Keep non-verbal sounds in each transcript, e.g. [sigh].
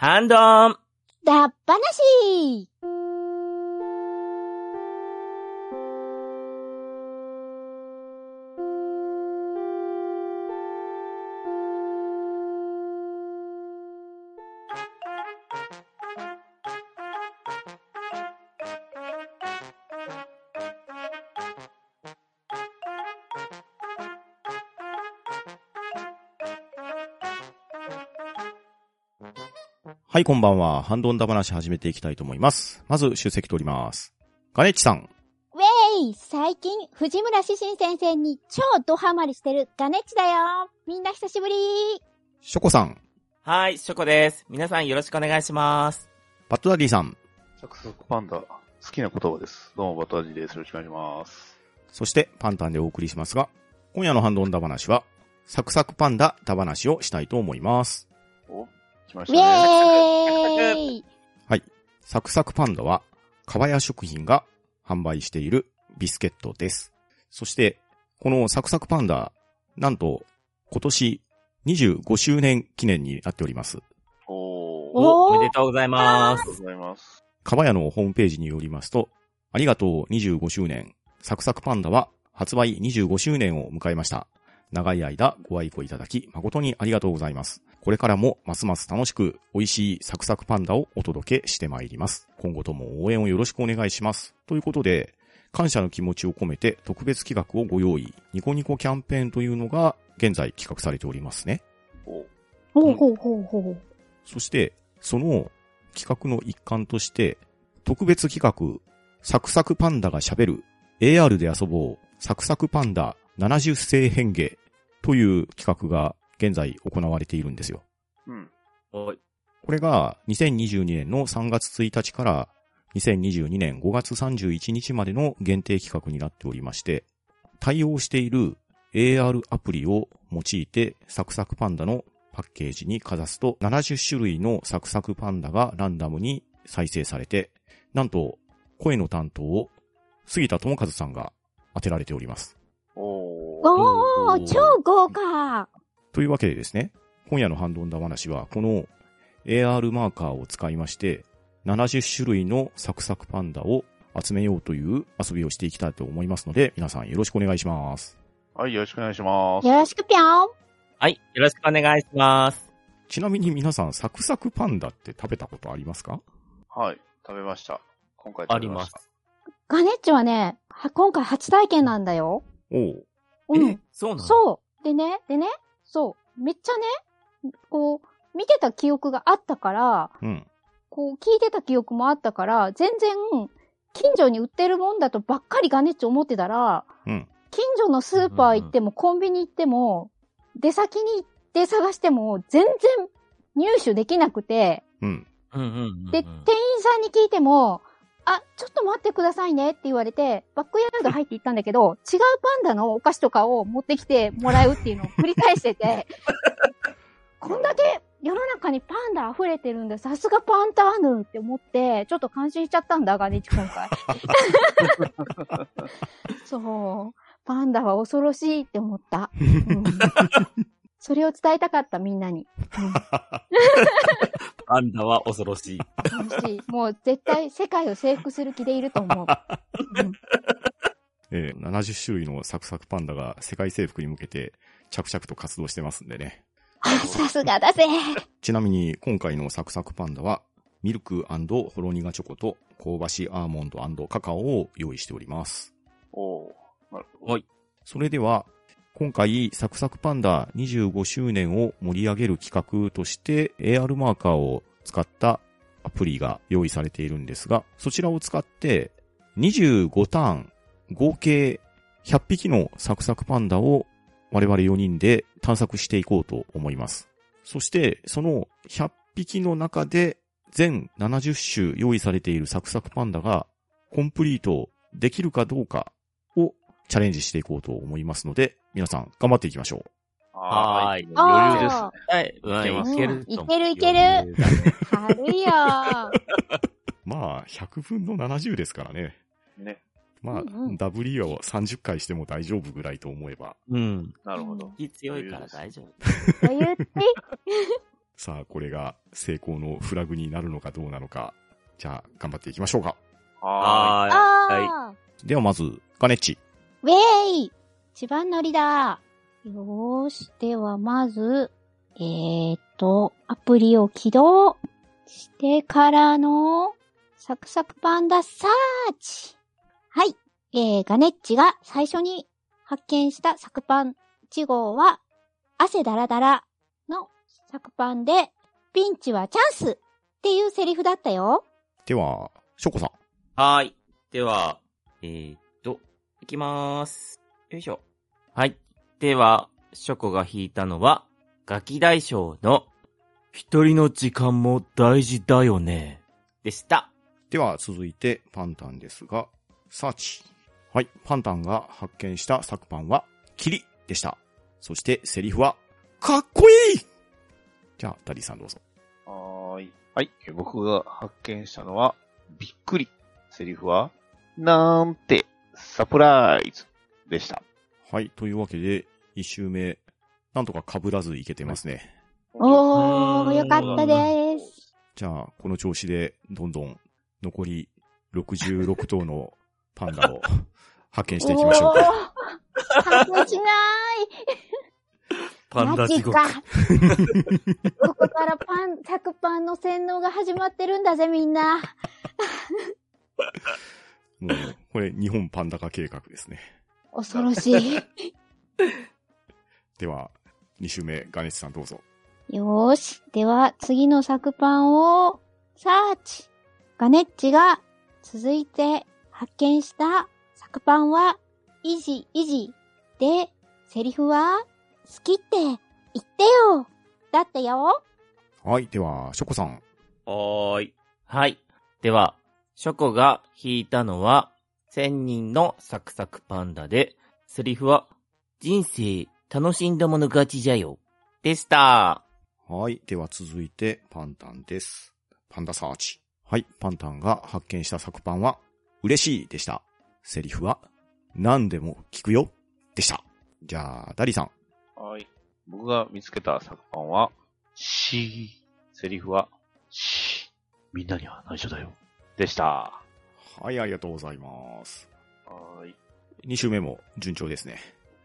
ハンドン。だっぱなしはい、こんばんは。ハンドンダ話始めていきたいと思います。まず、出席取ります。ガネッチさん。ウェイ最近、藤村志信先生に超ドハマりしてるガネッチだよみんな久しぶりショコさん。はい、ショコです。皆さんよろしくお願いします。バットダディさん。サクサクパンダ、好きな言葉です。どうも、バトラジです。よろしくお願いします。そして、パンタンでお送りしますが、今夜のハンドンダ話は、サクサクパンダダ話をしたいと思います。お、来ましウたェね。ーイサクサクパンダは、かばや食品が販売しているビスケットです。そして、このサクサクパンダ、なんと、今年25周年記念になっております。おー、おお、おめでとうございますありがと。うございます。かばやのホームページによりますと、ありがとう25周年、サクサクパンダは発売25周年を迎えました。長い間ご愛顧いただき誠にありがとうございます。これからもますます楽しく美味しいサクサクパンダをお届けしてまいります。今後とも応援をよろしくお願いします。ということで、感謝の気持ちを込めて特別企画をご用意、ニコニコキャンペーンというのが現在企画されておりますね。お、ほうほうほうほう。そして、その企画の一環として、特別企画、サクサクパンダが喋る AR で遊ぼうサクサクパンダ70世変化という企画が現在行われているんですよ。うん。おい、これが2022年の3月1日から2022年5月31日までの限定企画になっておりまして、対応している AR アプリを用いてサクサクパンダのパッケージにかざすと70種類のサクサクパンダがランダムに再生されて、なんと声の担当を杉田智和さんが当てられております。おー、おー、超豪華というわけでですね、今夜のハンドンダ話は、この AR マーカーを使いまして、70種類のサクサクパンダを集めようという遊びをしていきたいと思いますので、皆さんよろしくお願いします。はい、よろしくお願いします。よろしくぴょんはい、よろしくお願いします。ちなみに皆さん、サクサクパンダって食べたことありますか？はい、食べました。今回ありま食べました。す。ガネッチはね、は今回初体験なんだよ。おう。うんえ。、そうなの？そう。でね、でね、そう。めっちゃね、こう、見てた記憶があったから、うん。こう、聞いてた記憶もあったから、全然、近所に売ってるもんだとばっかりガネッチ思ってたら、うん。近所のスーパー行っても、コンビニ行っても、出先に行って探しても、全然入手できなくて、うん。で、店員さんに聞いても、あ、ちょっと待ってくださいねって言われて、バックヤード入って行ったんだけど、違うパンダのお菓子とかを持ってきてもらうっていうのを繰り返してて、[laughs] こんだけ世の中にパンダ溢れてるんだ、さすがパンターヌって思って、ちょっと感心しちゃったんだ、ガネッチ今回。[laughs] そう。パンダは恐ろしいって思った。うん [laughs] それを伝えたかった、みんなに。う [laughs] んパンダは恐ろしい。楽しい。[laughs] もう絶対世界を征服する気でいると思う。うん [laughs] えー70種類のサクサクパンダが世界征服に向けて着々と活動してますんでね。あさすがだぜ。ちなみに今回のサクサクパンダは、ミルクほろ苦チョコと香ばしいアーモンドカカオを用意しております。おー、なるほど。おい、それでは、今回サクサクパンダ25周年を盛り上げる企画として AR マーカーを使ったアプリが用意されているんですが、そちらを使って25ターン合計100匹のサクサクパンダを我々4人で探索していこうと思います。そして、その100匹の中で全70種用意されているサクサクパンダがコンプリートできるかどうかチャレンジしていこうと思いますので、皆さん頑張っていきましょう。はーい。余裕ですね。はい、うん、いける。いけるいける [laughs] 軽いよー。まあ、100分の70ですからね。ね。まあ、うんうん W を30回しても大丈夫ぐらいと思えば。うん。なるほど。気強いから大丈夫。と言って、[laughs] さあ、これが成功のフラグになるのかどうなのか。じゃあ、頑張っていきましょうか。ははーい。ああ、ではまず、ガネッチ。ウェーイ一番乗りだ。よーし。では、まず、えーっと、アプリを起動してからの、サクサクパンダサーチ。はい。えー、ガネッチが最初に発見したサクパン1号は、汗だらだらのサクパンで、ピンチはチャンスっていうセリフだったよ。では、ショコさん。はーい。では、えーいきまーす。よいしょ。はい。では、ショコが弾いたのは、ガキ大将の、一人の時間も大事だよね。でした。では、続いて、パンタンですが、サーチ。はい。パンタンが発見したさくパンは、キリでした。そして、セリフは、かっこいいじゃあ、ダディさんどうぞ。はーい。はい。え僕が発見したのは、びっくり。セリフは、なんて、サプライズでした。はい。というわけで、一周目、なんとか被らずいけてますね。おー、うんよかったです。じゃあ、この調子で、どんどん、残り66頭のパンダを [laughs] 発見していきましょうか。おー発見しないパンダ地獄。ここからパン、100パンの洗脳が始まってるんだぜ、みんな。もう、これ、日本パンダ化計画ですね。恐ろしい。[laughs] では、2周目、ガネッチさんどうぞ。よーし。では、次の作パンを、サーチ。ガネッチが続いて発見した作パンは、イジイジ。で、セリフは、好きって言ってよ。だったよ。はい。では、ショコさん。はーい。はい。では、ショコが弾いたのは、千人のサクサクパンダで、セリフは、人生楽しんだもの勝ちじゃよ。でした。はい。では続いて、パンタンです。パンダサーチ。はい。パンタンが発見した作パンは、嬉しいでした。セリフは、何でも聞くよ。でした。じゃあ、ダリさん。はい。僕が見つけた作パンは、しー。セリフは、しー。みんなには内緒だよ。でした。はい、ありがとうございます。はーい。2周目も順調ですね。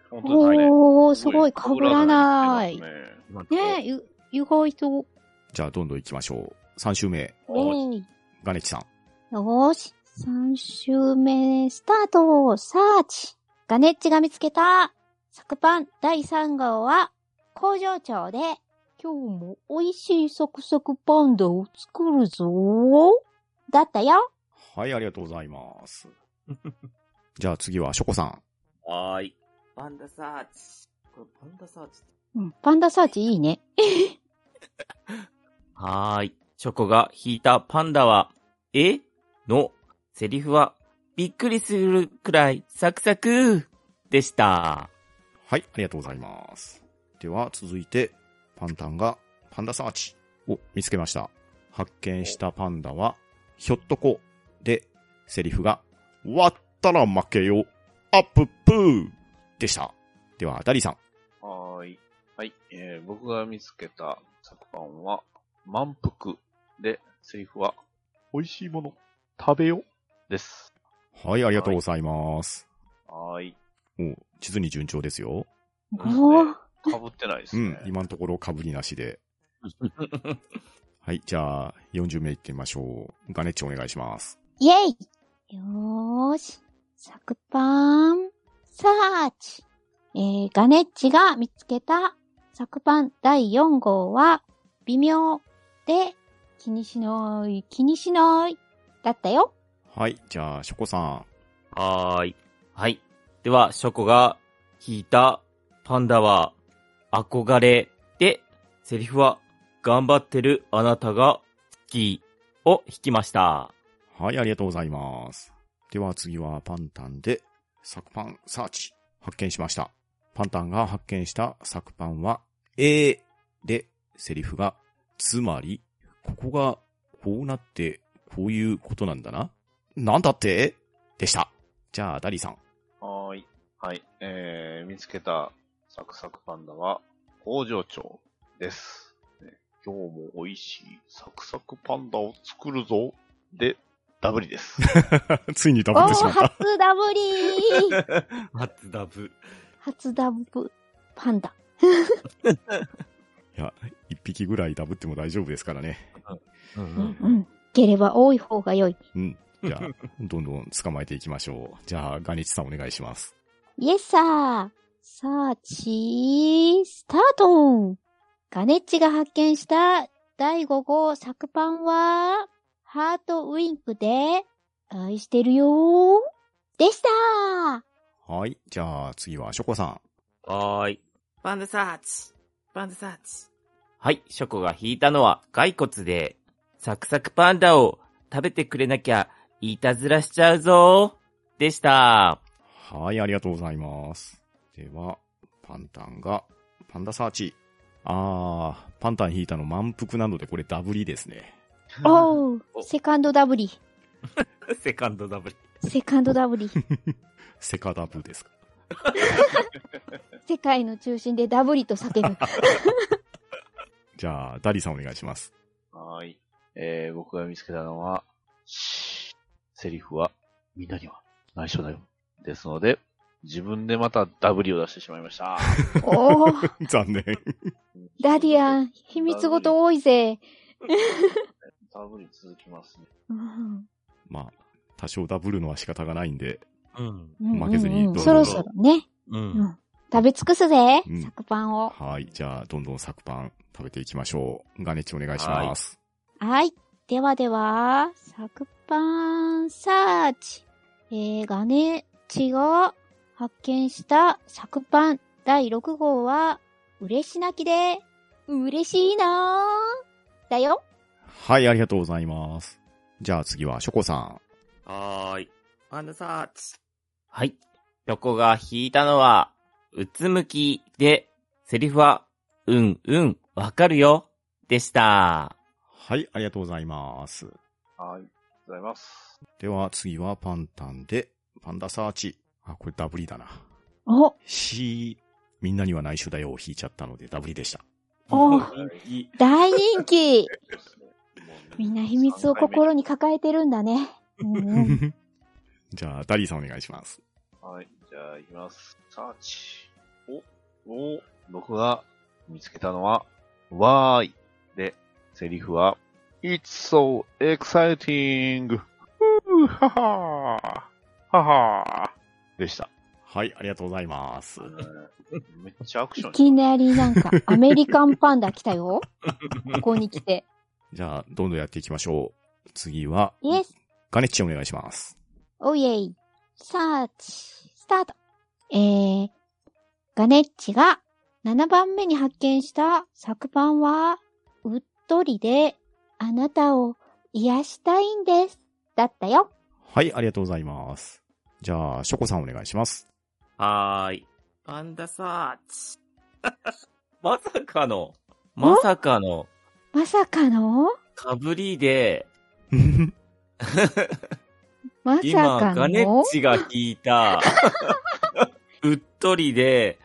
本当ですね。おー、すごい、被らない。被らねないねえ、ゆ、意外と。じゃあ、どんどん行きましょう。3周目、えーい。ガネチさん。よーし。3周目、スタートサーチガネッチが見つけた作パン第3号は工場長で今日も美味しいサクサクパンダを作るぞだったよはい、ありがとうございます。[laughs] じゃあ次は、ショコさん。はーい。パンダサーチ。これパンダサーチうん、パンダサーチいいね。[laughs] はーい。チョコが引いたパンダは、えのセリフは、びっくりするくらいサクサクでした。はい、ありがとうございます。では、続いて、パンタンがパンダサーチを見つけました。発見したパンダは、ひょっとこで、セリフが、割ったら負けよ、アッププーでした。では、ダリさん。はーい。はい。えー、僕が見つけた作パンは、満腹で、セリフは、美味しいもの、食べよ、です。はい、ありがとうございます。はーい。もう、実に順調ですよ。おー、被ってないですね。うん、今のところ被りなしで。[laughs] はい、じゃあ、40名いってみましょう。ガネッチお願いします。イェイよーし。作パン、サーチ。えー、ガネッチが見つけた作パン第4号は、微妙で、気にしない、気にしない、だったよ。はい、じゃあ、ショコさん。はーい。はい。では、ショコが引いたパンダは、憧れで、セリフは、頑張ってるあなたが好きを引きました。はい、ありがとうございます。では次はパンタンで、サクパンサーチ、発見しました。パンタンが発見したサクパンは、えーで、セリフが、つまり、ここが、こうなって、こういうことなんだな。なんだって？でした。じゃあ、ダリさん。はーい。はい。えー、見つけたサクサクパンダは、工場長です。ね今日も美味しいサクサクパンダを作るぞ。で、ダブリです。[laughs] ついにダブってしまった。初ダブリー [laughs] 初ダブ。初ダブパンダ。[laughs] いや、一匹ぐらいダブっても大丈夫ですからね。うんうんうん。ければ多い方が良い。うん。じゃあ、どんどん捕まえていきましょう。じゃあ、ガニチさんお願いします。イエスサー。サーチ、スタートガネッチが発見した第5号作パンは、ハートウィンクで、愛してるよー。でしたはい。じゃあ、次はショコさん。はーい。パンダサーチ。パンダサーチ。はい、ショコが引いたのは骸骨で、サクサクパンダを食べてくれなきゃ、いたずらしちゃうぞー。でした。はい、ありがとうございます。では、パンタンが、パンダサーチ。あー、パンタン引いたの満腹なのでこれダブリですね。おー、[laughs] セカンドダブリ。セカンドダブル。セカンドダブリ。[laughs] セカダブですか。世界の中心でダブリと叫ぶ。[laughs] じゃあ、ダリさんお願いします。はーい。えー、僕が見つけたのは、シーセリフは、みんなには内緒だよ。ですので、自分でまたダブリを出してしまいました。[laughs] おー、[laughs] 残念。ダディアン、秘密ごと多いぜ。ダブリ続きますね。うんまあ、多少ダブるのは仕方がないんで、うん。うん負けずにうんどうぞそろそろね。う。うんん。食べ尽くすぜうん、サクパンを。はい。じゃあ、どんどん作パン食べていきましょう。ガネッチお願いします。はい。ではでは、サクパンサーチ。えー、ガネッチが発見したサクパン第6号は、嬉し泣きで、嬉しいなーだよ。はい、ありがとうございます。じゃあ次はショコさん。はーい。パンダサーチ。はい。ショコが引いたのは、うつむきで、セリフは、うんうん、わかるよ。でした。はい、ありがとうございます。はい。ありがとうございます。では次はパンタンで、パンダサーチ。あ、これダブリだな。お、C、みんなには内緒だよを引いちゃったのでダブリでした。お人気大人気。[laughs] みんな秘密を心に抱えてるんだね。うんうん、[laughs] じゃあ、ダリーさんお願いします。はい。じゃあ、いきます。サーチ。お、お、僕が見つけたのは、わーい。で、セリフは、It's so exciting! ははーははーでした。はい、ありがとうございます。[laughs] めっちゃアクションいきなりなんか、アメリカンパンダ来たよ。[laughs] ここに来て。じゃあ、どんどんやっていきましょう。次は、イエス、ガネッチお願いします。オーイェイ、サーチ、スタート。えー、ガネッチが7番目に発見した作パンは、うっとりで、あなたを癒したいんです。だったよ。はい、ありがとうございます。じゃあ、ショコさんお願いします。はーい。パンダサーチ。まさかの、まさかの、まさかの？かぶりで、まさ今、かの？ガネッチが引いた、うっとりで、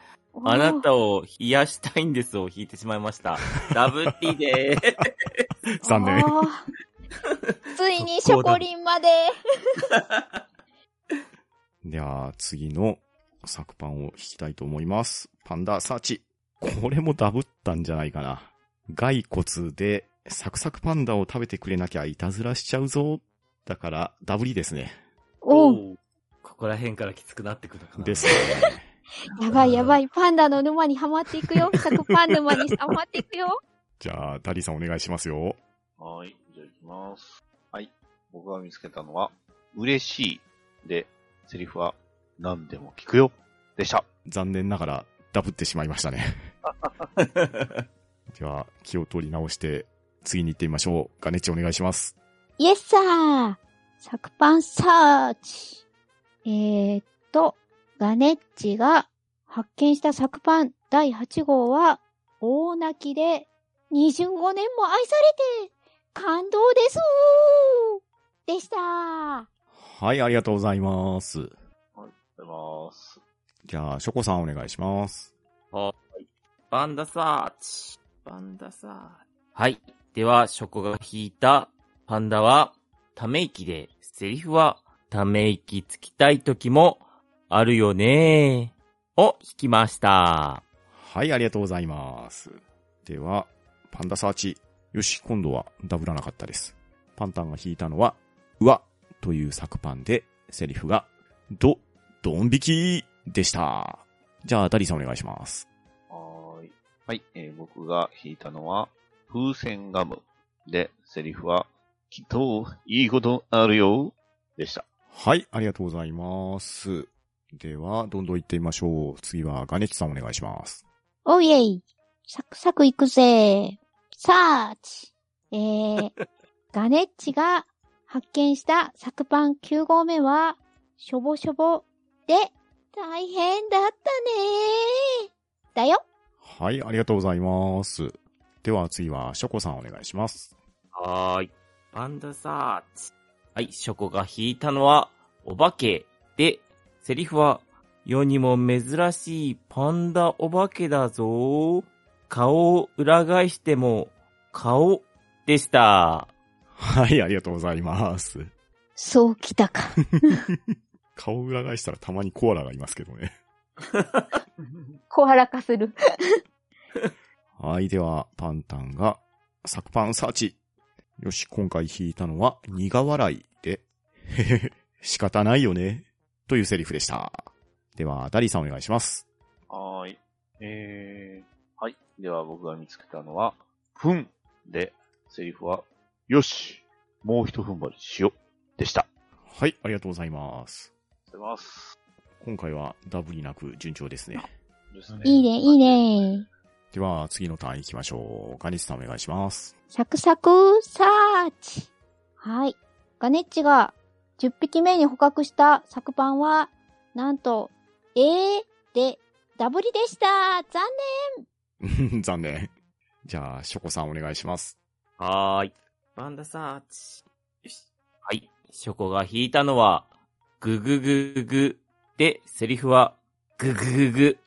あなたを癒したいんですを引いてしまいました。ダブティでー残念。ついにショコリンまで。[laughs] では、次の作パンを引きたいと思います。パンダサーチ。これもダブったんじゃないかな。骸骨で、サクサクパンダを食べてくれなきゃいたずらしちゃうぞ。だから、ダブリですね。おう、うここら辺からきつくなってくるかな。ですね。[laughs] やばいやばい。パンダの沼にはまっていくよ。[laughs] サクパン沼にはまっていくよ。じゃあ、ダリーさんお願いしますよ。はい。じゃあ行きます。はい。僕が見つけたのは、嬉しい。で、セリフは、何でも聞くよ。でした。残念ながら、ダブってしまいましたね。[laughs] では、気を取り直して、次に行ってみましょう。ガネッチお願いします。イエスサーサクパンサーチ。えー、っと、ガネッチが発見したサクパン第8号は、大泣きで25年も愛されて感動ですでした。はい、ありがとうございます。ありがとうございます。じゃあ、ショコさんお願いします。はい。パンダサーチ。パンダサーチ。はい。では、ショコが引いたパンダは、ため息で、セリフは、ため息つきたい時も、あるよねを引きました。はい、ありがとうございます。では、パンダサーチ。よし、今度はダブらなかったです。パンタンが引いたのは、うわという作パンで、セリフが、ど、ドン引きでした。じゃあ、ダリさんお願いします。はーい。はい、えー僕が引いたのは、風船ガム。で、セリフは、きっと、いいことあるよ。でした。はい、ありがとうございます。では、どんどん行ってみましょう。次は、ガネッチさんお願いします。おいえい。サクサクいくぜ。サーチ。えー、[laughs] ガネッチが発見した作パン9号目は、しょぼしょぼで、大変だったねだよ。はい、ありがとうございます。では、次は、ショコさんお願いします。はーい。パンダサーチ。はい、ショコが引いたのは、お化けで、セリフは、世にも珍しいパンダお化けだぞ。顔を裏返しても、顔でした。はい、ありがとうございます。そうきたか。[laughs] 顔裏返したらたまにコアラがいますけどね。[laughs] 小腹化する。[laughs] はい、では、パンタンが、作パンサーチ。よし、今回引いたのは、苦笑いで、へへへ、仕方ないよね。というセリフでした。では、ダリーさんお願いします。はーい。えー、はい。では僕が見つけたのは、ふんで、セリフは、よしもう一踏ん張りしよう。でした。はい、ありがとうございます。ありがとうございます。今回はダブりなく順調ですね。ですねいいね、いい。ね。では、次のターン行きましょう。ガニスさんお願いします。サクサクサーチ。はい。ガネッチが10匹目に捕獲したサクパンは、なんと、えーで、ダブリでした残 [laughs] 残念。じゃあ、ショコさんお願いします。はーい。パンダサーチ。よし。はい。ショコが引いたのは、ぐぐぐぐで、セリフは、ぐぐぐぐ。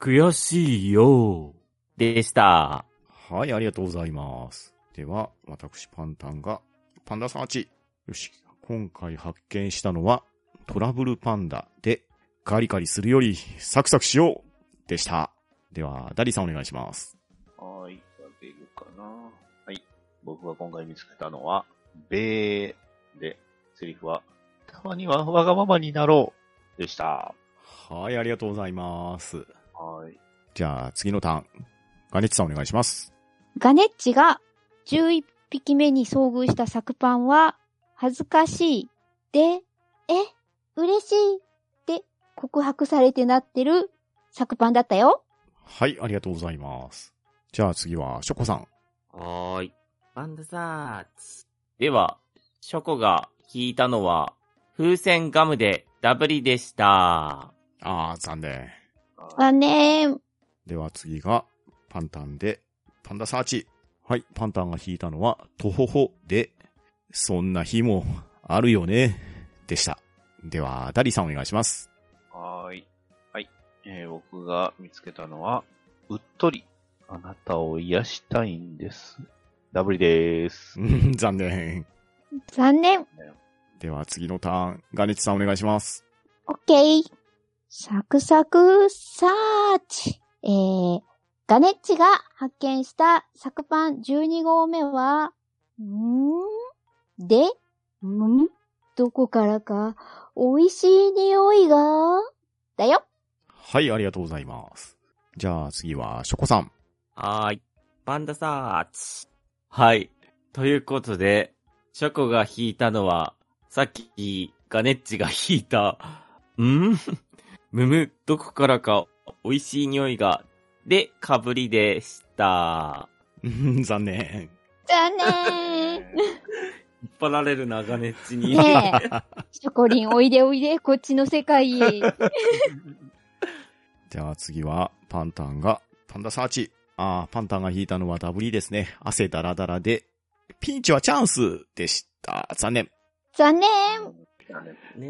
悔しいよ。でした。はい、ありがとうございます。では、私パンタンが、パンダサーチ。よし、今回発見したのは、トラブルパンダで、カリカリするより、サクサクしようでした。では、ダリさんお願いします。はーい。わけるかなはい。僕が今回見つけたのは、べーで、セリフは、たまにはわがままになろう。でした。はい、ありがとうございます。はーい。じゃあ、次のターン。ガネッチさんお願いします。ガネッチが11匹目に遭遇したサクパンは、恥ずかしい。で、え、嬉しい。って告白されてなってるサクパンだったよ。はい、ありがとうございます。じゃあ次は、ショコさん。はーい。パンダサーチ。では、ショコが引いたのは、風船ガムでダブリでした。あー、残念。残念。では次が、パンタンで、パンダサーチ。はい、パンタンが引いたのは、トホホで、そんな日もあるよね、でした。では、ダリさんお願いします。はーい。はい。えー僕が見つけたのは、うっとり、あなたを癒したいんです。ダブリでーす。う [laughs] ん残念。残念。では次のターン、ガネチさんお願いします。オッケー。サクサクサーチ。えー、ガネッチが発見したサクパン12号目は、んー？で、んどこからか？美味しい匂いが、だよ。はい、ありがとうございます。じゃあ次は、ショコさん。はーい。パンダサーチ。はい。ということで、ショコが引いたのは、さっき、ガネッチが引いた、ん？[laughs] むむ、どこからか美味しい匂いが、で、かぶりでした。うん残念。残念。引っ張られるな、ガネッチに。ねえ。ショコリンおいでおいで、こっちの世界へ。[laughs] じゃあ次は、パンタンが、パンダサーチ。あー、パンタンが引いたのはダブリですね。汗だらだらで、ピンチはチャンスでした。残念。残念。ね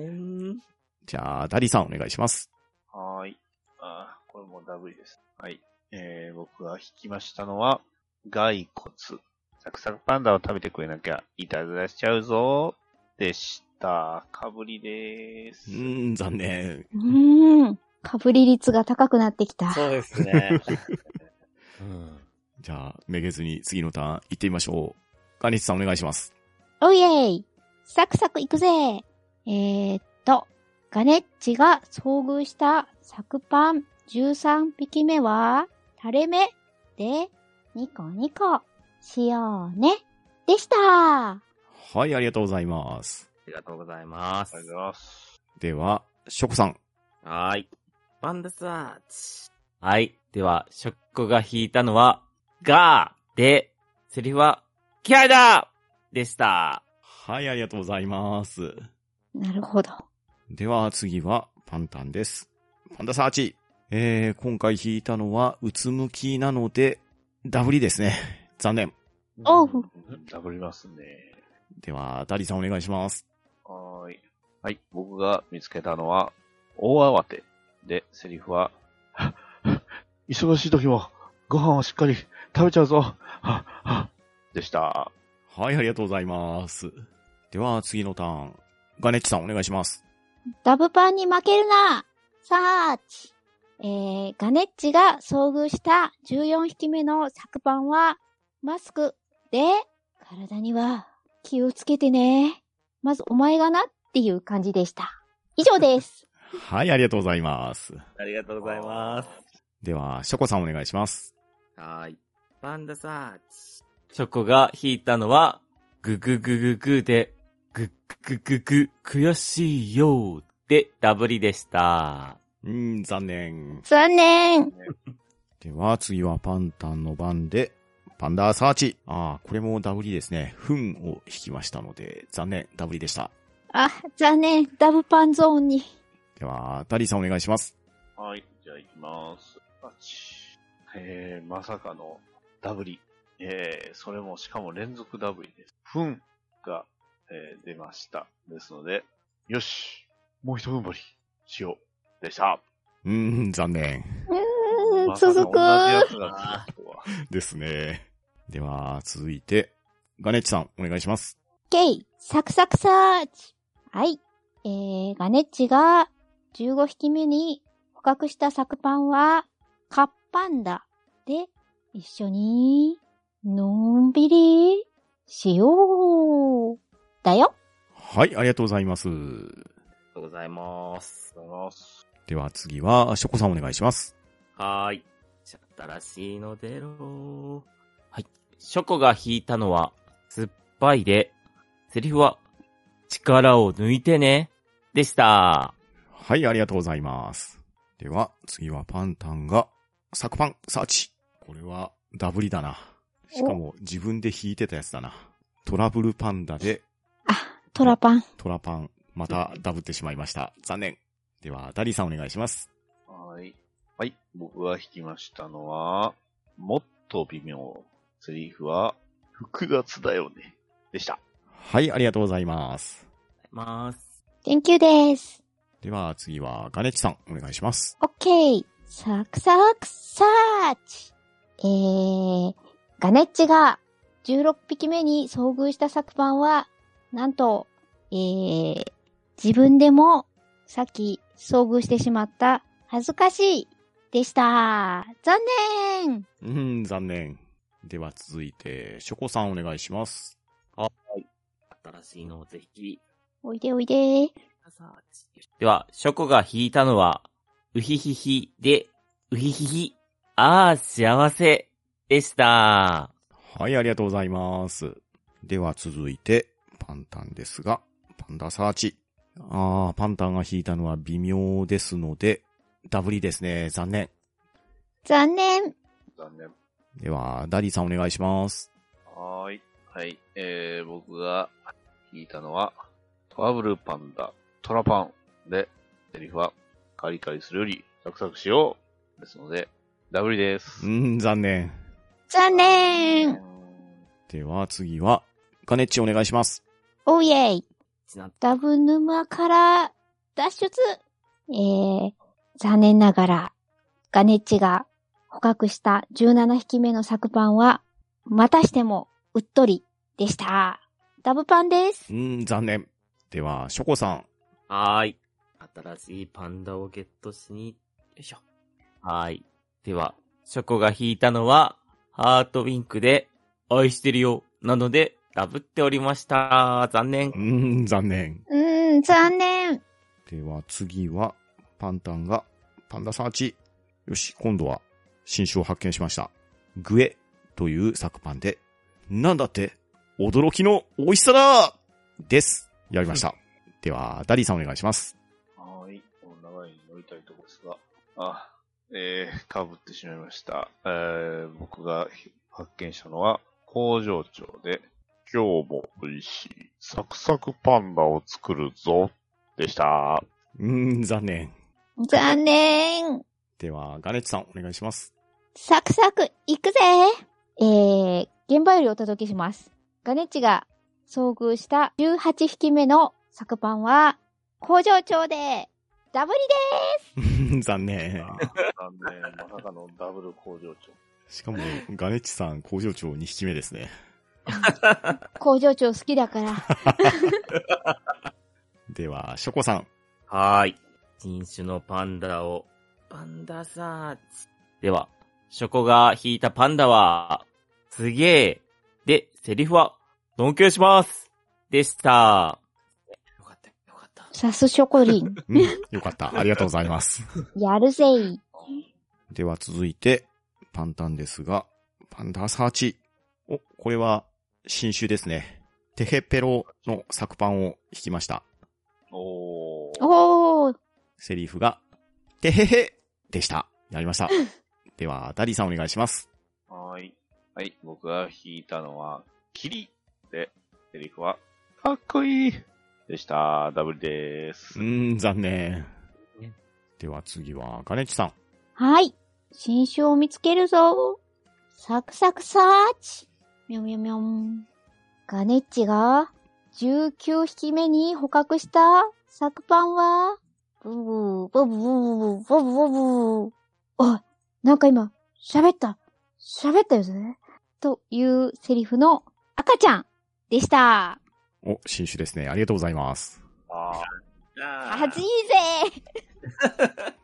ん。じゃあ、ダリさんお願いします。はーい。あーこれもダブリです。はい。えー、僕が引きましたのは、骸骨サクサクパンダを食べてくれなきゃ、いたずらしちゃうぞ。でした。かぶりでーす。うーん、残念。うーん。かぶり率が高くなってきた。そうですね。[laughs] うん。じゃあ、めげずに次のターン行ってみましょう。ガニチさんお願いします。おいえいサクサクいくぜえー、っと、ガネッチが遭遇したサクパン13匹目は、垂れ目で、ニコニコしようね。でしたはい、ありがとうございます。ありがとうございますありがとう。ございます。では、ショコさん。はーい。バンダサーチ。はい。では、ショッコが引いたのは、ガーで、セリフは、気合だでした。はい、ありがとうございます。なるほど。では、次は、パンタンです。パンダサーチ。えー、今回引いたのは、うつむきなので、ダブリですね。[laughs] 残念。おう。ダブりますね。では、ダリさんお願いします。はーい。はい。僕が見つけたのは、大慌て。で、セリフは忙しい時も、ご飯をしっかり食べちゃうぞ。ははでした。はい、ありがとうございます。では、次のターン。ガネッチさんお願いします。ダブパンに負けるなサーチえー、ガネッチが遭遇した14匹目のサクパンは、マスクで、体には気をつけてね。まずお前がなっていう感じでした。以上です。[laughs] はい、ありがとうございます。ありがとうございます。では、ショコさんお願いします。はーい。バンダサーチ。ショコが引いたのは、グググググで、グッグググ悔しいよーで、ダブリでした。うーん、残念。残念では、次はパンタンの番で、パンダーサーチ。ああ、これもダブリですね。フンを引きましたので、残念、ダブリでした。あ、残念。ダブパンゾーンに。では、ダリーさんお願いします。はい。じゃあ行きます。あちえー、まさかのダブリ。えー、それもしかも連続ダブリです。フンが、えー出ました。ですので、よしもう一踏ん張りしよう。でした。うーん、残念。うーん、続く。ですね。では、続いて、ガネッチさんお願いします。ケイ、サクサクサーチ。はい。えー、ガネッチが15匹目に捕獲したサクパンは、カッパンダで一緒に、のんびりしよう。だよ。はい、ありがとうございます。ありがとうございます。では次は、ショコさんお願いします。はーい。じゃあ新しいの出ろはい。ショコが引いたのは、酸っぱいで、セリフは、力を抜いてね、でした。はい、ありがとうございます。では、次はパンタンが、サクパン、サーチ。これは、ダブリだな。しかも、自分で引いてたやつだな。トラブルパンダで、あ、トラパン。トラパン、またダブってしまいました。残念。では、ダリーさんお願いします。はい。はい。僕が弾きましたのは、もっと微妙。セリフは、複雑だよね。でした。はい、ありがとうございます。ます。Thank you です。では、次は、ガネッチさん、お願いします。オッケー。サクサクサーチ。えー、ガネッチが16匹目に遭遇したサクパンは、なんと、えー、自分でもさっき遭遇してしまった恥ずかしいでした。残念うーん、残念。では続いて、ショコさんお願いします。新しいのをぜひ。おいでおいで。では、ショコが引いたのは、うひひひで、うひひひ、あー幸せでした。はい、ありがとうございます。では続いて、パンタンですが、パンダサーチ。あー、パンタンが引いたのは微妙ですので、ダブリですね。残念。残念。残念。では、ダディさんお願いします。はーい。はい。えー、僕が引いたのは、トラブルパンダ、トラパンで、セリフは、カリカリするよりサクサクしよう。ですので、ダブリですう。ーん、残念。残念。では次は、ガネッチお願いします。おいえい。ダブ沼から脱出。えー、残念ながら、ガネッチが捕獲した17匹目のサクパンは、またしてもうっとりでした。ダブパンです。うーん、残念。では、ショコさん。はーい。新しいパンダをゲットしに、よいしょ。はーい。では、ショコが引いたのは、ハートウィンクで、愛してるよ、なので、ダブっておりました。残念う。ーん、残念。うーん、残念。では、次は、パンタンが、パンダサーチ。よし、今度は、新種を発見しました。グエというサクパンで、なんだって、驚きの美味しさだです。やりました。[laughs] では、ダディさんお願いします。ですが。あ、えー、被ってしまいました。えー、僕が発見したのは、工場長で、今日も美味しいサクサクパンダを作るぞ、でした。うーん、残念。残念。では、ガネッチさんお願いします。サクサク、いくぜえー、現場よりお届けします。ガネッチが遭遇した18匹目の作パンは、工場長で、ダブリでうーん残念。残念。まさかのダブル工場長。しかも、ガネッチさん工場長2匹目ですね。す [laughs] 工場長好きだから。[laughs] では、ショコさん。はーい。新種のパンダを、パンダサーチ。では、ショコが引いたパンダは、すげえ。で、セリフは、尊敬します。でした。よかった、よかった。サスショコリン。うん、よかった。ありがとうございます。やるぜい。では続いて、パンタンですが、パンダサーチ。お、これは新種ですね。テヘペロのサクパンを引きました。おー。おー。セリフが、テヘヘでした。やりました。[laughs] では、ダディさんお願いします。はーい。はい。僕が引いたのは、キリで、セリフは、かっこいいでした。ダブルでーすう。ーん、残念。では次は、ガネッチさん。はい。新種を見つけるぞ。サクサクサーチ。みょみょみょん。ガネッチが19匹目に捕獲したサクパンは、ブーブー、ブーブー、ブーブー、ブーブー。おい、なんか今、喋った。喋ったよぜ。というセリフの赤ちゃんでした。お、新種ですね。ありがとうございます。あはずいぜ [laughs]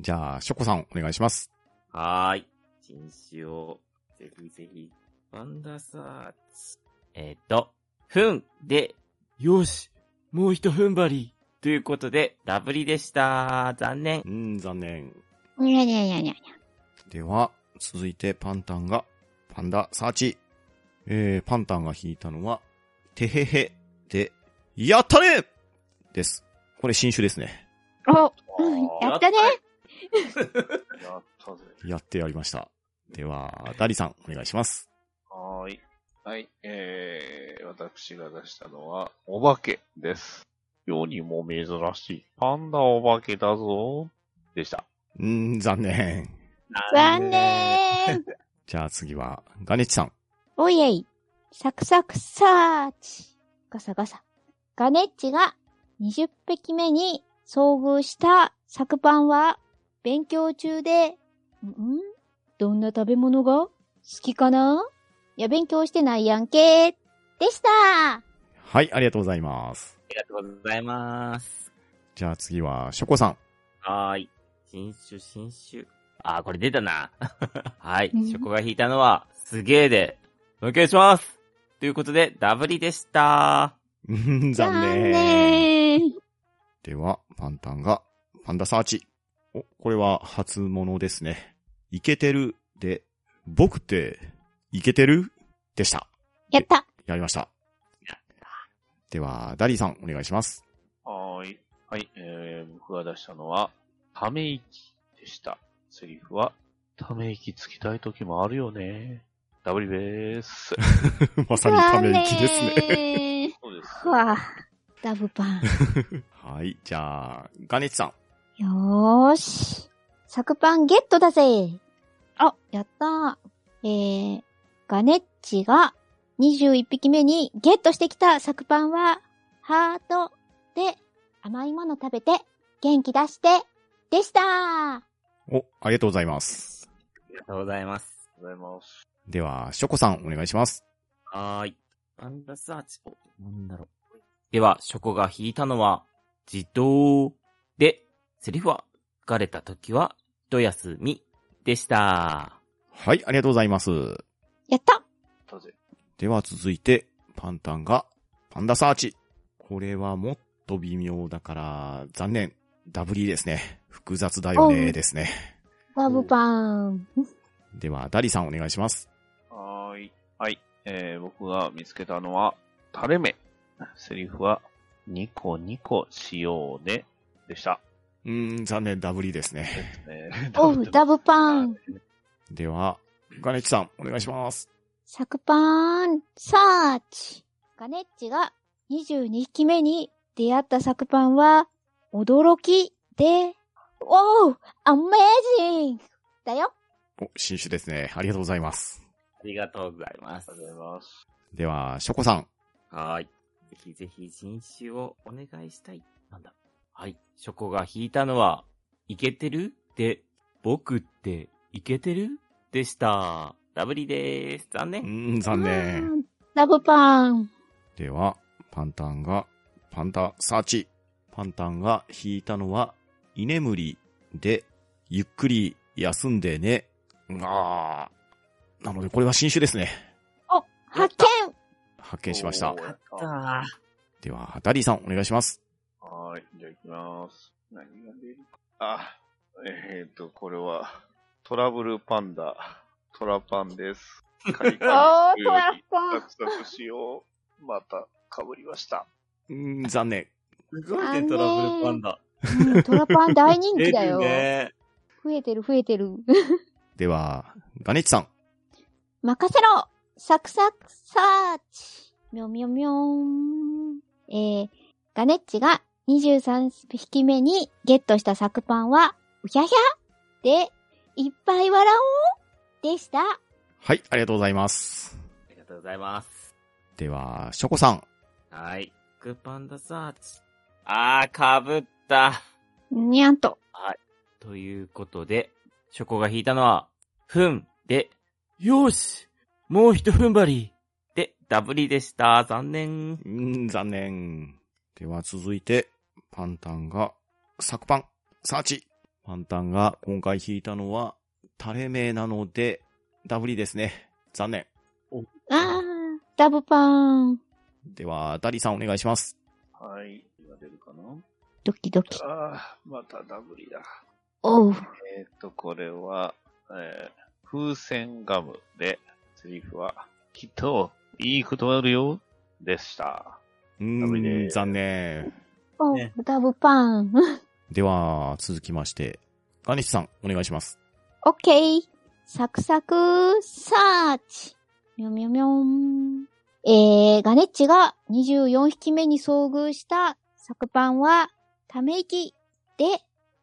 じゃあ、ショコさんお願いします。はーい。新種を、ぜひぜひ、パンダサーチ。えっ、と、ふんで、よし、もう一踏ん張り。ということで、ダブリでした。残念う。ーん、残念。にゃにゃにゃにゃにでは、続いてパンタンが、パンダサーチ。えー、パンタンが引いたのは、てへへで、やったねです。これ新種ですね。ゃ。お、あうんーやったね。[laughs] やったぜ。やってやりました。では、ダリさん、お願いします。はーい。はい。えー、私が出したのは、お化けです。世にも珍しい、パンダお化けだぞ。でした。うーん、残念。残念。じゃあ次は、ガネッチさん。おいえい。サクサクサーチ。ガサガサ。ガネッチが20匹目に遭遇したサクパンは勉強中で、ん？どんな食べ物が？好きかな？いや、勉強してないやんけ。でした。はい、ありがとうございます。ありがとうございます。じゃあ次は、ショコさん。はーい。新種、新種。あー、これ出たな。[laughs] はい。うんショコが引いたのは、すげーで、お願いしますということで、ダブリでした。うーん、残念。念。では、パンタンが、パンダサーチ。お、これは初物ですね。イケてるで、僕って、イケてる？でした。やった。やりました。では、ダリーさん、お願いします。はーい。はい。えー、僕が出したのは、ため息でした。セリフは、ため息つきたい時もあるよね。ダブリでーす。[laughs] まさにため息ですね。うです。ふわダブパン。[laughs] はい、じゃあ、ガネッチさん。よーし。サクパンゲットだぜ。あ、やったー。えー、ガネッチが21匹目にゲットしてきたサクパンは、ハートで甘いもの食べて元気出してでしたお、ありがとうございます。ありがとうございます。ありがとうございます。では、ショコさん、お願いします。はーい。パンダサーチ。お、なんだろう。では、ショコが引いたのは、自動。で、セリフは、疲れた時は、一休み、でした。はい、ありがとうございます。やった。では続いて、パンタンが、パンダサーチ。これはもっと微妙だから、残念。ダブリですね。複雑だよね、ですね。ラブパン。では、ダリさんお願いします。はーい。はい。えー、僕が見つけたのは、垂れ目。セリフは、ニコニコしようね。でした。うーん、残念、ダブリですね。ねおう、ダブパン。では、ガネッチさん、お願いします。サクパン、サーチ。ガネッチが22匹目に出会ったサクパンは、驚きで、おう、アメージングだよ。お、新種ですね。ありがとうございます。ありがとうございますあり。がとうございます。では、ショコさん。はーい。ぜひぜひ新種をお願いしたい。なんだ。はい。ショコが引いたのは、いけてる？で、僕って、いけてる？でした。ダブリでーす。残う念。ーん、残念。うん。ラブパン。では、パンタンが、パンダサーチ。パンタンが引いたのは、居眠りで、ゆっくり休んでね。あー。なので、これは新種ですね。発見発見しましたやったでは、ダリーさん、お願いします。はーい。じゃあ行きます。何が出るか。あ、えっ、ー、と、これは、トラブルパンダ、トラパンです。[laughs] カリカリおー、トするよラりパン。サクサクしよう。また、被りました。うーん、残念。すごいね、トラブルパンダ。うん、トラパン大人気だよ。[laughs] 増えてる増えてる。[laughs] では、ガネッチさん。任せろサクサクサーチみょみょみょーん。えー、ガネッチが23匹目にゲットしたサクパンは、うひゃひゃで、いっぱい笑おうでした。はい、ありがとうございます。ありがとうございます。では、ショコさん。はい。クパンダサーチ。あー、かぶった。にゃんと。ということで、ショコが引いたのは、ふんで、よーしもう一踏ん張りで、ダブリでした。残念。うーん、残念。では続いて、パンタンが、サクパン、サーチ。パンタンが今回引いたのは、垂れ目なので、ダブリですね。残念。あー、ダブパン。では、ダリさんお願いします。はい。今出るかな？ドキドキ。ああ、またダブリだ。おう。えっ、と、これは、えー、風船ガムで、セリフは、きっと、いいことあるよ、でした。うん、残念。おう、ねダブパン。[laughs] では、続きまして、ガニシさんお願いします。オッケー。サクサクサーチ。みょみょみょん。えー、ガネッチが24匹目に遭遇したサクパンは、ため息で、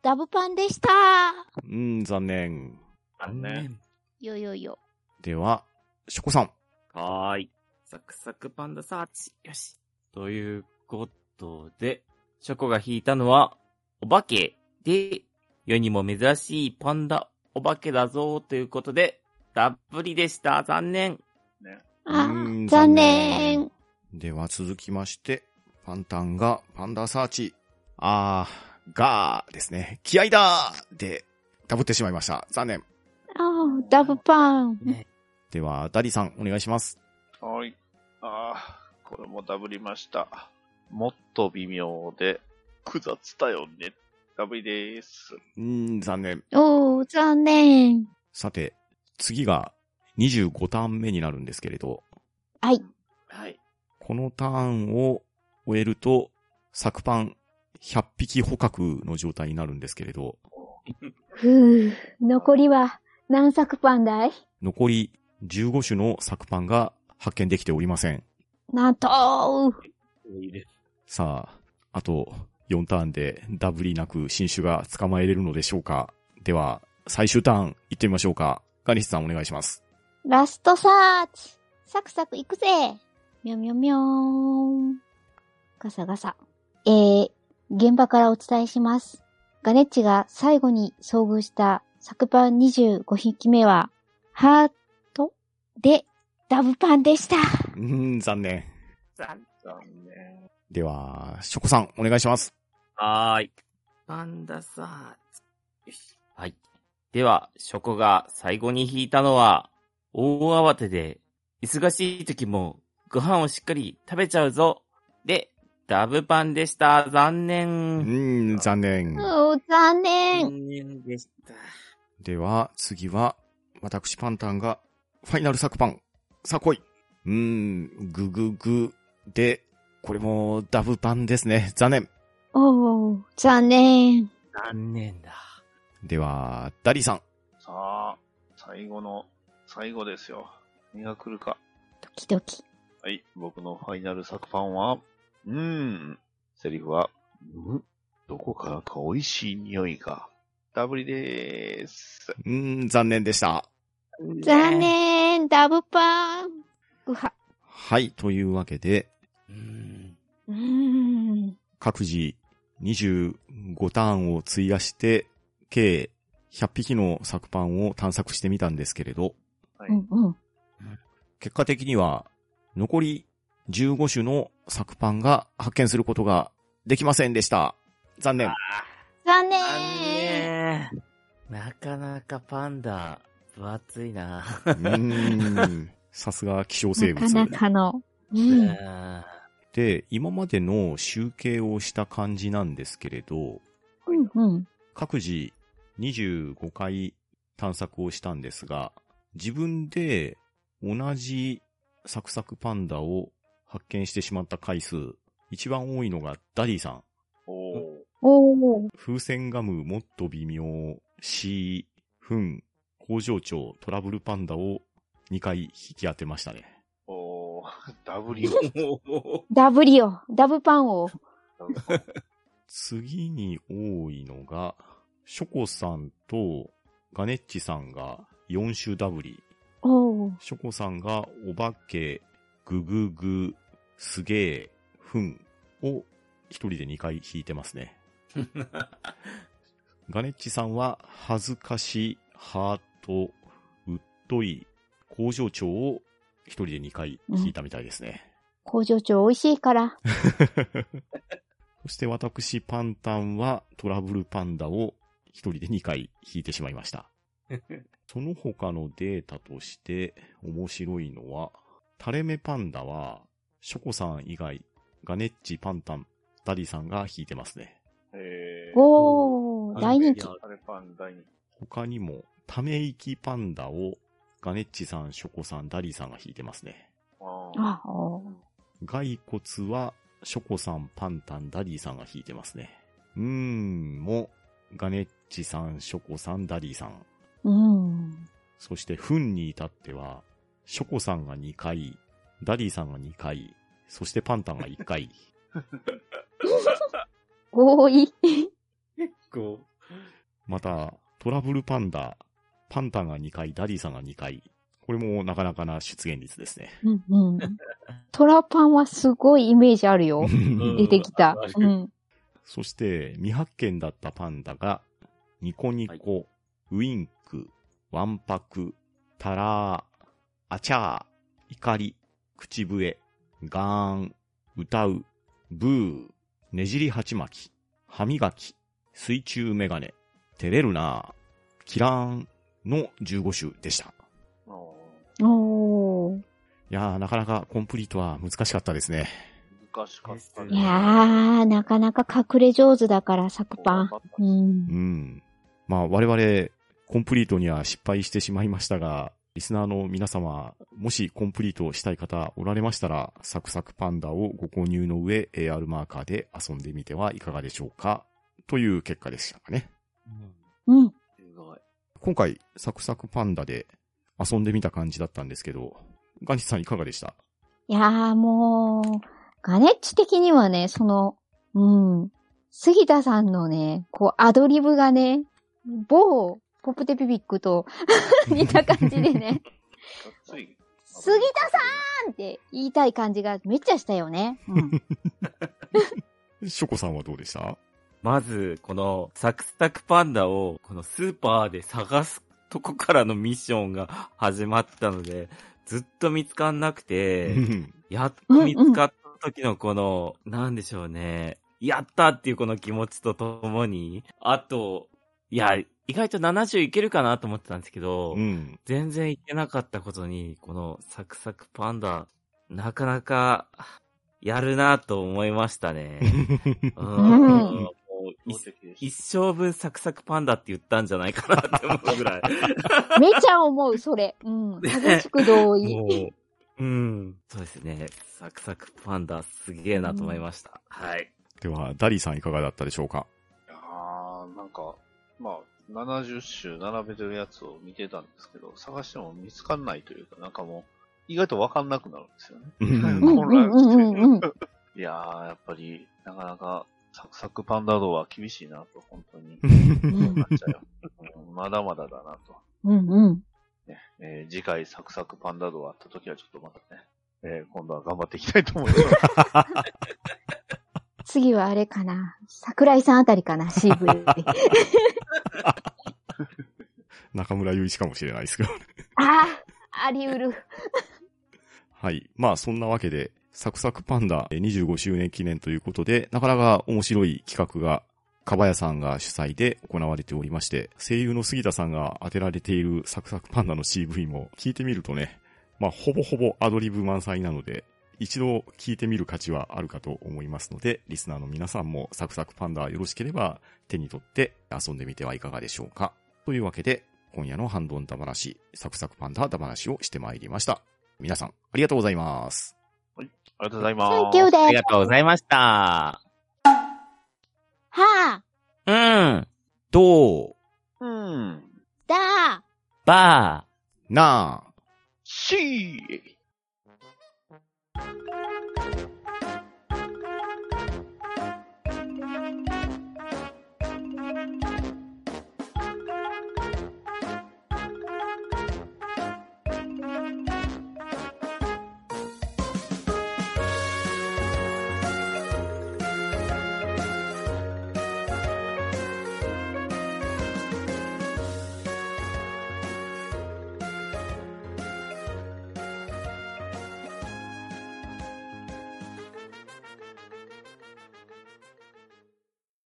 ダブパンでした。うーん、残念。残念。よよよ。では、ショコさん。はーい。サクサクパンダサーチ。よし。ということで、ショコが引いたのは、お化けで、世にも珍しいパンダ、お化けだぞということで、たっぷりでした。残念。ね。あ残念。では続きまして、パンタンがパンダサーチ。あー、ガーですね。気合だーで、ダブってしまいました。残念。ダブパン。では、ダリさんお願いします。はい。ああ、これもダブりました。もっと微妙で、複雑だよね。ダブリです。うーん、残念。おー、残念。さて、次が25ターン目になるんですけれど、はい。はい。このターンを終えると、作パン100匹捕獲の状態になるんですけれど、ふぅ、残りは何作パンだい？残り15種の作パンが発見できておりません。なんとー。さあ、あと4ターンでダブリなく新種が捕まえれるのでしょうかでは、最終ターン行ってみましょうか。ガニスさんお願いします。ラストサーチサクサクいくぜみょみょみょーん。ガサガサ。えー、現場からお伝えします。ガネッチが最後に遭遇した作パン25匹目は、ハートでダブパンでした。うん、残念。残残念。では、ショコさん、お願いします。はーい。パンダサーツ。よし。はい。では、ショコが最後に引いたのは、大慌てで、忙しい時もご飯をしっかり食べちゃうぞ。で、ダブパンでした。残う念。ーん、残念。うん、残念。残念でした。では、次は、私パンタンが、ファイナル作パン。さあ来い。うーん、ぐぐぐ。で、これも、ダブパンですね。残念。おー、残念。残念だ。では、ダリーさん。さあ、最後の、最後ですよ。何が来るか。ドキドキ。はい、僕のファイナル作パンは、うーん、セリフは、ん？どこからか美味しい匂いが。ダブリでーす。うーん、残念でした。残。念。ダブパン。うは。はい、というわけで、うん。各自25ターンを費やして、計100匹の作パンを探索してみたんですけれど、はい。結果的には残り15種の作パンが発見することができませんでした。残念。残念。なかなかパンダ、分厚いな。うーん。さすが希少生物。なかなかの。う。うんん。で、今までの集計をした感じなんですけれど、うんうん。各自25回探索をしたんですが、自分で同じサクサクパンダを発見してしまった回数、一番多いのがダディさん。おー。風船ガムもっと微妙、シー、フン、工場長、トラブルパンダを2回引き当てましたね。おー、ダブリ王。ダブリ王。ダブパンを。[laughs] 次に多いのが、ショコさんとガネッチさんが4種ダブリ。おー。ショコさんがお化け、グググ、すげえ、ふんを一人で2回引いてますね。[laughs] ガネッチさんは恥ずかし、ハート、うっとい、工場長を一人で2回引いたみたいですね。工場長美味しいから。そして私パンタンはトラブルパンダを一人で2回引いてしまいました。その他のデータとして面白いのは、タレメパンダは、ショコさん以外、ガネッチ、パンタン、ダディさんが引いてますね。えー、おー。大人気。あれパン大人気。他にも、ため息パンダを、ガネッチさん、ショコさん、ダディさんが引いてますね。あーあ。骸骨は、ショコさん、パンタン、ダディさんが引いてますね。うーん、も、ガネッチさん、ショコさん、ダディさん。うん。そして、フンに至っては、ショコさんが2回、ダディさんが2回、そしてパンタンが1回。[laughs] 多い。結構。また、トラブルパンダ、パンタンが2回、ダディさんが2回。これもなかなかな出現率ですね。うんうん。トラパンはすごいイメージあるよ。出てきた。ううんん。そして、未発見だったパンダが、ニコニコ、ウインク、ワンパク、タラー、アチャー、怒り、口笛、ガーン、歌う、ブー、ねじり鉢巻き、歯磨き、水中メガネ、照れるなぁ、キラーンの15種でした。おおー。いやー、なかなかコンプリートは難しかったですね。ー難しかったいいやー、なかなか隠れ上手だから、サクパン。う。うんん。まあ我々、コンプリートには失敗してしまいましたが、リスナーの皆様、もしコンプリートしたい方おられましたら、サクサクパンダをご購入の上、AR マーカーで遊んでみてはいかがでしょうかという結果でしたかね。うん。すごい。今回、サクサクパンダで遊んでみた感じだったんですけど、ガニさんいかがでした？いやーもう、ガネッチ的にはね、その、うん。杉田さんのね、こう、アドリブがね、某、ポップテピピックと [laughs] 似た感じでね。杉田さんって言いたい感じがめっちゃしたよね。うん。ショコさんはどうでした？まず、このサクサクパンダを、このスーパーで探すとこからのミッションが始まったので、ずっと見つかんなくうて、んやっと見つかった時のこの、なんでしょうね。やったっていうこの気持ちとともに、あと、いや、意外と70いけるかなと思ってたんですけど、うん。全然いけなかったことに、このサクサクパンダ、なかなか、やるなと思いましたね。[laughs] うん一生分サクサクパンダって言ったんじゃないかなって思うぐらい。[laughs] めちゃ思う、それ。うん。激しく同意。もう、うん。そうですね。サクサクパンダすげえなと思いました。はい。では、ダリーさんいかがだったでしょうか？いやーなんか、まあ、70種並べてるやつを見てたんですけど、探しても見つかんないというか、なんかもう、意外とわかんなくなるんですよね。うんうんうんうんうんうん。いやー、やっぱり、なかなか、サクサクパンダ道は厳しいなと、本当に。うんなっちゃうようんまだまだだなと。うんうん。ねえー次回サクサクパンダ道あった時はちょっとまたね、えー今度は頑張っていきたいと思います。[laughs] 次はあれかな。桜井さんあたりかな、CV。[laughs] 中村祐一かもしれないですけど。ああ、あり得る。はい。まあ、そんなわけで、サクサクパンダえー25周年記念ということで、なかなか面白い企画が、かばやさんが主催で行われておりまして、声優の杉田さんが当てられているサクサクパンダの CV も聞いてみるとね、まあ、ほぼほぼアドリブ満載なので、一度聞いてみる価値はあるかと思いますので、リスナーの皆さんもサクサクパンダよろしければ手に取って遊んでみてはいかがでしょうか。というわけで、今夜のハンドンダ話、サクサクパンダダ話をしてまいりました。皆さん、ありがとうございます。ありがとうございます。サンキューです。ありがとうございました。はあ、うん。どう？うん。だ、ばなあ。しー Bye.